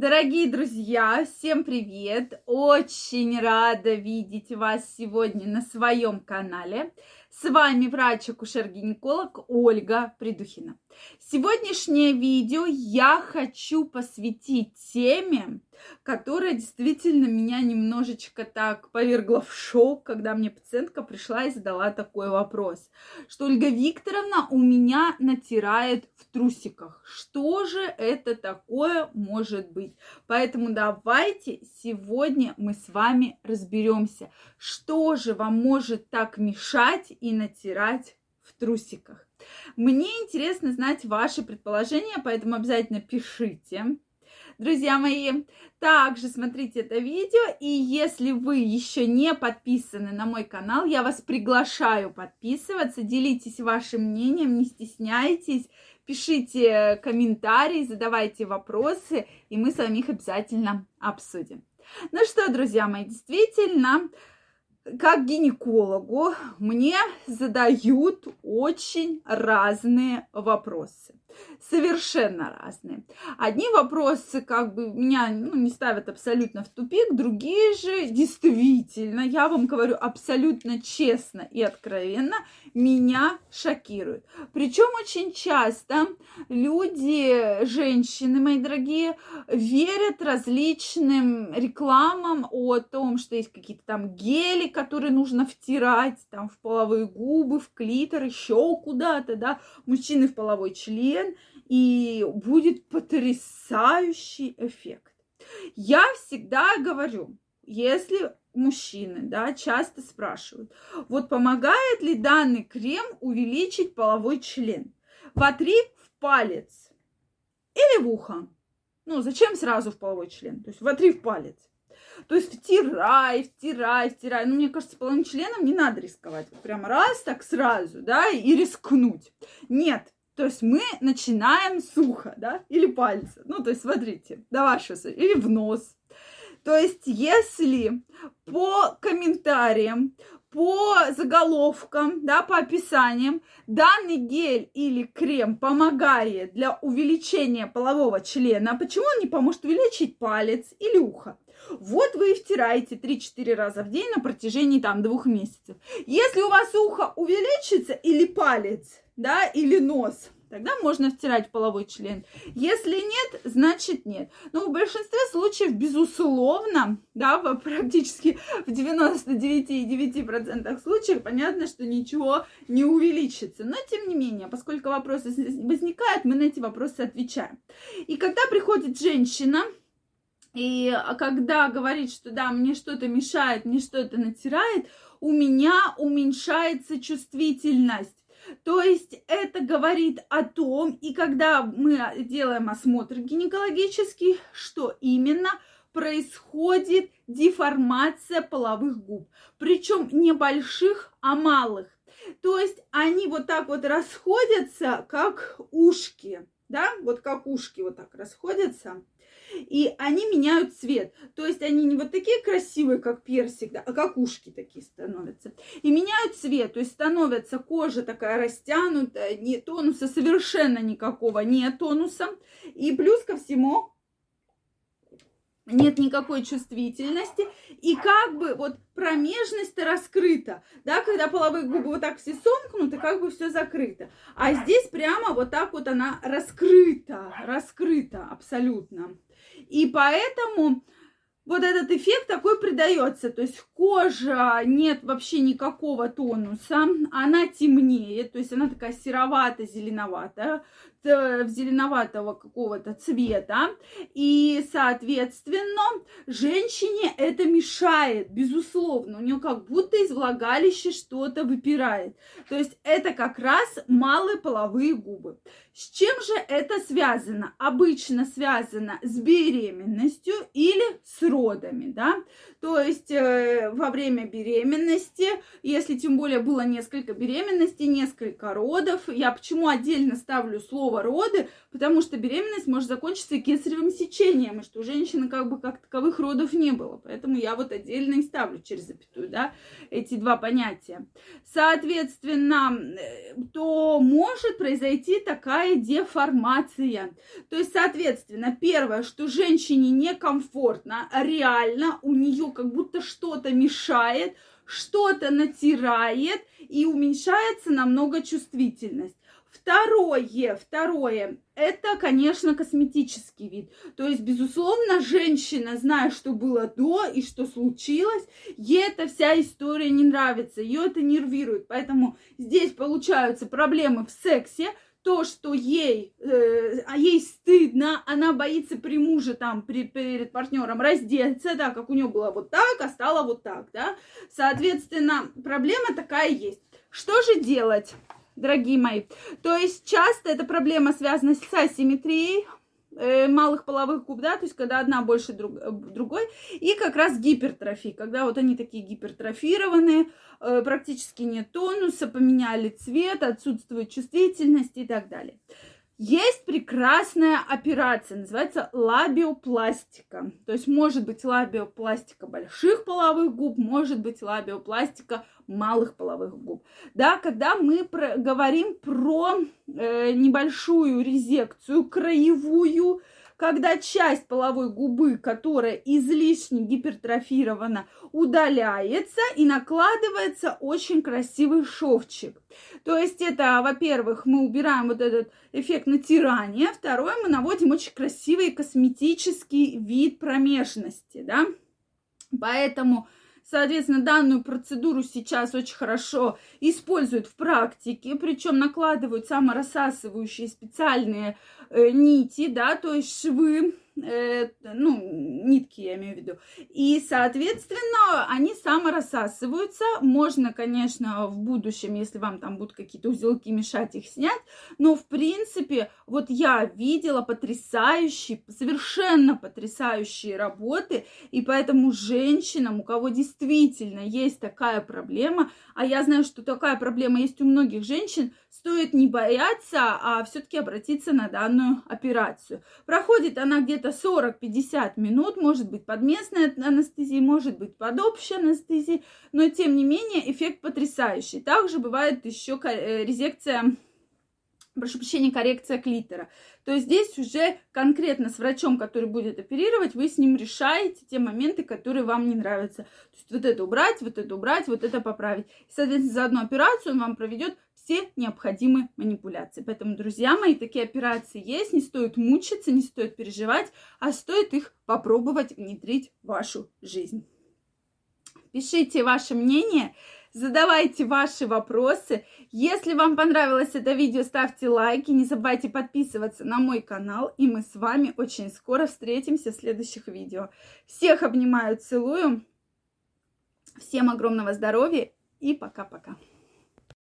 Дорогие друзья, всем привет! Очень рада видеть вас сегодня на своем канале. С вами врач-акушер-гинеколог Ольга Придухина. Сегодняшнее видео я хочу посвятить теме, которая действительно меня немножечко так повергла в шок, когда мне пациентка пришла и задала такой вопрос, что Ольга Викторовна у меня натирает в трусиках. Что же это такое может быть? Поэтому давайте сегодня мы с вами разберемся, что же вам может так мешать и натирать в трусиках. Мне интересно знать ваши предположения, поэтому обязательно пишите. Друзья мои, также смотрите это видео, и если вы еще не подписаны на мой канал, я вас приглашаю подписываться, делитесь вашим мнением, не стесняйтесь, пишите комментарии, задавайте вопросы, и мы с вами их обязательно обсудим. Ну что, друзья мои, действительно, как гинекологу мне задают очень разные вопросы. Совершенно разные. Одни вопросы как бы меня ну, не ставят абсолютно в тупик, другие же действительно, я вам говорю абсолютно честно и откровенно, меня шокируют. Причем очень часто люди, женщины, мои дорогие, верят различным рекламам о том, что есть какие-то там гели, которые нужно втирать там в половые губы, в клитор, еще куда-то, да, мужчины в половой член, и будет потрясающий эффект. Я всегда говорю, если мужчины, да, часто спрашивают, вот помогает ли данный крем увеличить половой член? Вотри в палец или в ухо. Ну, зачем сразу в половой член? То есть вотри в палец. То есть втирай, втирай, втирай. Ну, мне кажется, половым членом не надо рисковать. Вот прям раз так сразу, да, и рискнуть. Нет, то есть мы начинаем сухо, да, или пальцы. Ну, то есть, смотрите, до вашего, или в нос. То есть, если по комментариям, по заголовкам, да, по описаниям, данный гель или крем помогает для увеличения полового члена, почему он не поможет увеличить палец или ухо? Вот вы и втираете 3-4 раза в день на протяжении там двух месяцев. Если у вас ухо увеличится или палец, да, или нос, тогда можно втирать половой член. Если нет, значит нет. Но в большинстве случаев, безусловно, да, практически в 99,9% случаев понятно, что ничего не увеличится. Но тем не менее, поскольку вопросы возникают, мы на эти вопросы отвечаем. И когда приходит женщина, и когда говорит, что да, мне что-то мешает, мне что-то натирает, у меня уменьшается чувствительность. То есть это говорит о том, и когда мы делаем осмотр гинекологический, что именно происходит деформация половых губ. Причем не больших, а малых. То есть они вот так вот расходятся, как ушки. Да, вот как ушки вот так расходятся и они меняют цвет. То есть они не вот такие красивые, как персик, да, а как ушки такие становятся. И меняют цвет, то есть становится кожа такая растянутая, не тонуса совершенно никакого, не тонуса. И плюс ко всему нет никакой чувствительности, и как бы вот промежность раскрыта, да, когда половые губы вот так все сомкнуты, как бы все закрыто. А здесь прямо вот так вот она раскрыта, раскрыта абсолютно. И поэтому вот этот эффект такой придается. То есть кожа нет вообще никакого тонуса, она темнее, то есть она такая серовато-зеленоватая, зеленоватого какого-то цвета. И, соответственно, женщине это мешает, безусловно. У нее как будто из влагалища что-то выпирает. То есть это как раз малые половые губы. С чем же это связано? Обычно связано с беременностью или с родом родами, да, то есть э, во время беременности, если тем более было несколько беременностей, несколько родов, я почему отдельно ставлю слово роды, потому что беременность может закончиться кесаревым сечением, и что у женщины как бы как таковых родов не было, поэтому я вот отдельно и ставлю через запятую, да, эти два понятия. Соответственно, э, то может произойти такая деформация, то есть, соответственно, первое, что женщине некомфортно, реально у нее как будто что-то мешает, что-то натирает и уменьшается намного чувствительность. Второе, второе, это, конечно, косметический вид. То есть, безусловно, женщина, зная, что было до и что случилось, ей эта вся история не нравится, ее это нервирует. Поэтому здесь получаются проблемы в сексе, то, что ей, э, а ей стыдно, она боится при муже там, при, перед партнером раздеться, да, как у нее было вот так, а стало вот так, да. Соответственно, проблема такая есть. Что же делать? дорогие мои. То есть часто эта проблема связана с асимметрией малых половых губ, да, то есть когда одна больше друг, э, другой, и как раз гипертрофия, когда вот они такие гипертрофированные, э, практически нет тонуса, поменяли цвет, отсутствует чувствительность и так далее. Есть прекрасная операция, называется лабиопластика. То есть может быть лабиопластика больших половых губ, может быть лабиопластика малых половых губ. Да, когда мы про, говорим про э, небольшую резекцию краевую, когда часть половой губы, которая излишне гипертрофирована, удаляется и накладывается очень красивый шовчик. То есть это, во-первых, мы убираем вот этот эффект натирания, второе, мы наводим очень красивый косметический вид промежности, да. Поэтому Соответственно, данную процедуру сейчас очень хорошо используют в практике, причем накладывают саморассасывающие специальные э, нити, да, то есть швы э, ну, нитки я имею в виду. И, соответственно, они саморассасываются. Можно, конечно, в будущем, если вам там будут какие-то узелки мешать, их снять. Но, в принципе, вот я видела потрясающие, совершенно потрясающие работы. И поэтому женщинам, у кого действительно есть такая проблема, а я знаю, что такая проблема есть у многих женщин, стоит не бояться, а все-таки обратиться на данную операцию. Проходит она где-то 40-50 минут, может быть под местной анестезией, может быть под общей анестезией, но тем не менее эффект потрясающий. Также бывает еще э, резекция прошу прощения, коррекция клитора. То есть здесь уже конкретно с врачом, который будет оперировать, вы с ним решаете те моменты, которые вам не нравятся. То есть вот это убрать, вот это убрать, вот это поправить. И, соответственно, за одну операцию он вам проведет все необходимые манипуляции. Поэтому, друзья мои, такие операции есть, не стоит мучиться, не стоит переживать, а стоит их попробовать внедрить в вашу жизнь. Пишите ваше мнение, задавайте ваши вопросы. Если вам понравилось это видео, ставьте лайки, не забывайте подписываться на мой канал, и мы с вами очень скоро встретимся в следующих видео. Всех обнимаю, целую, всем огромного здоровья и пока-пока.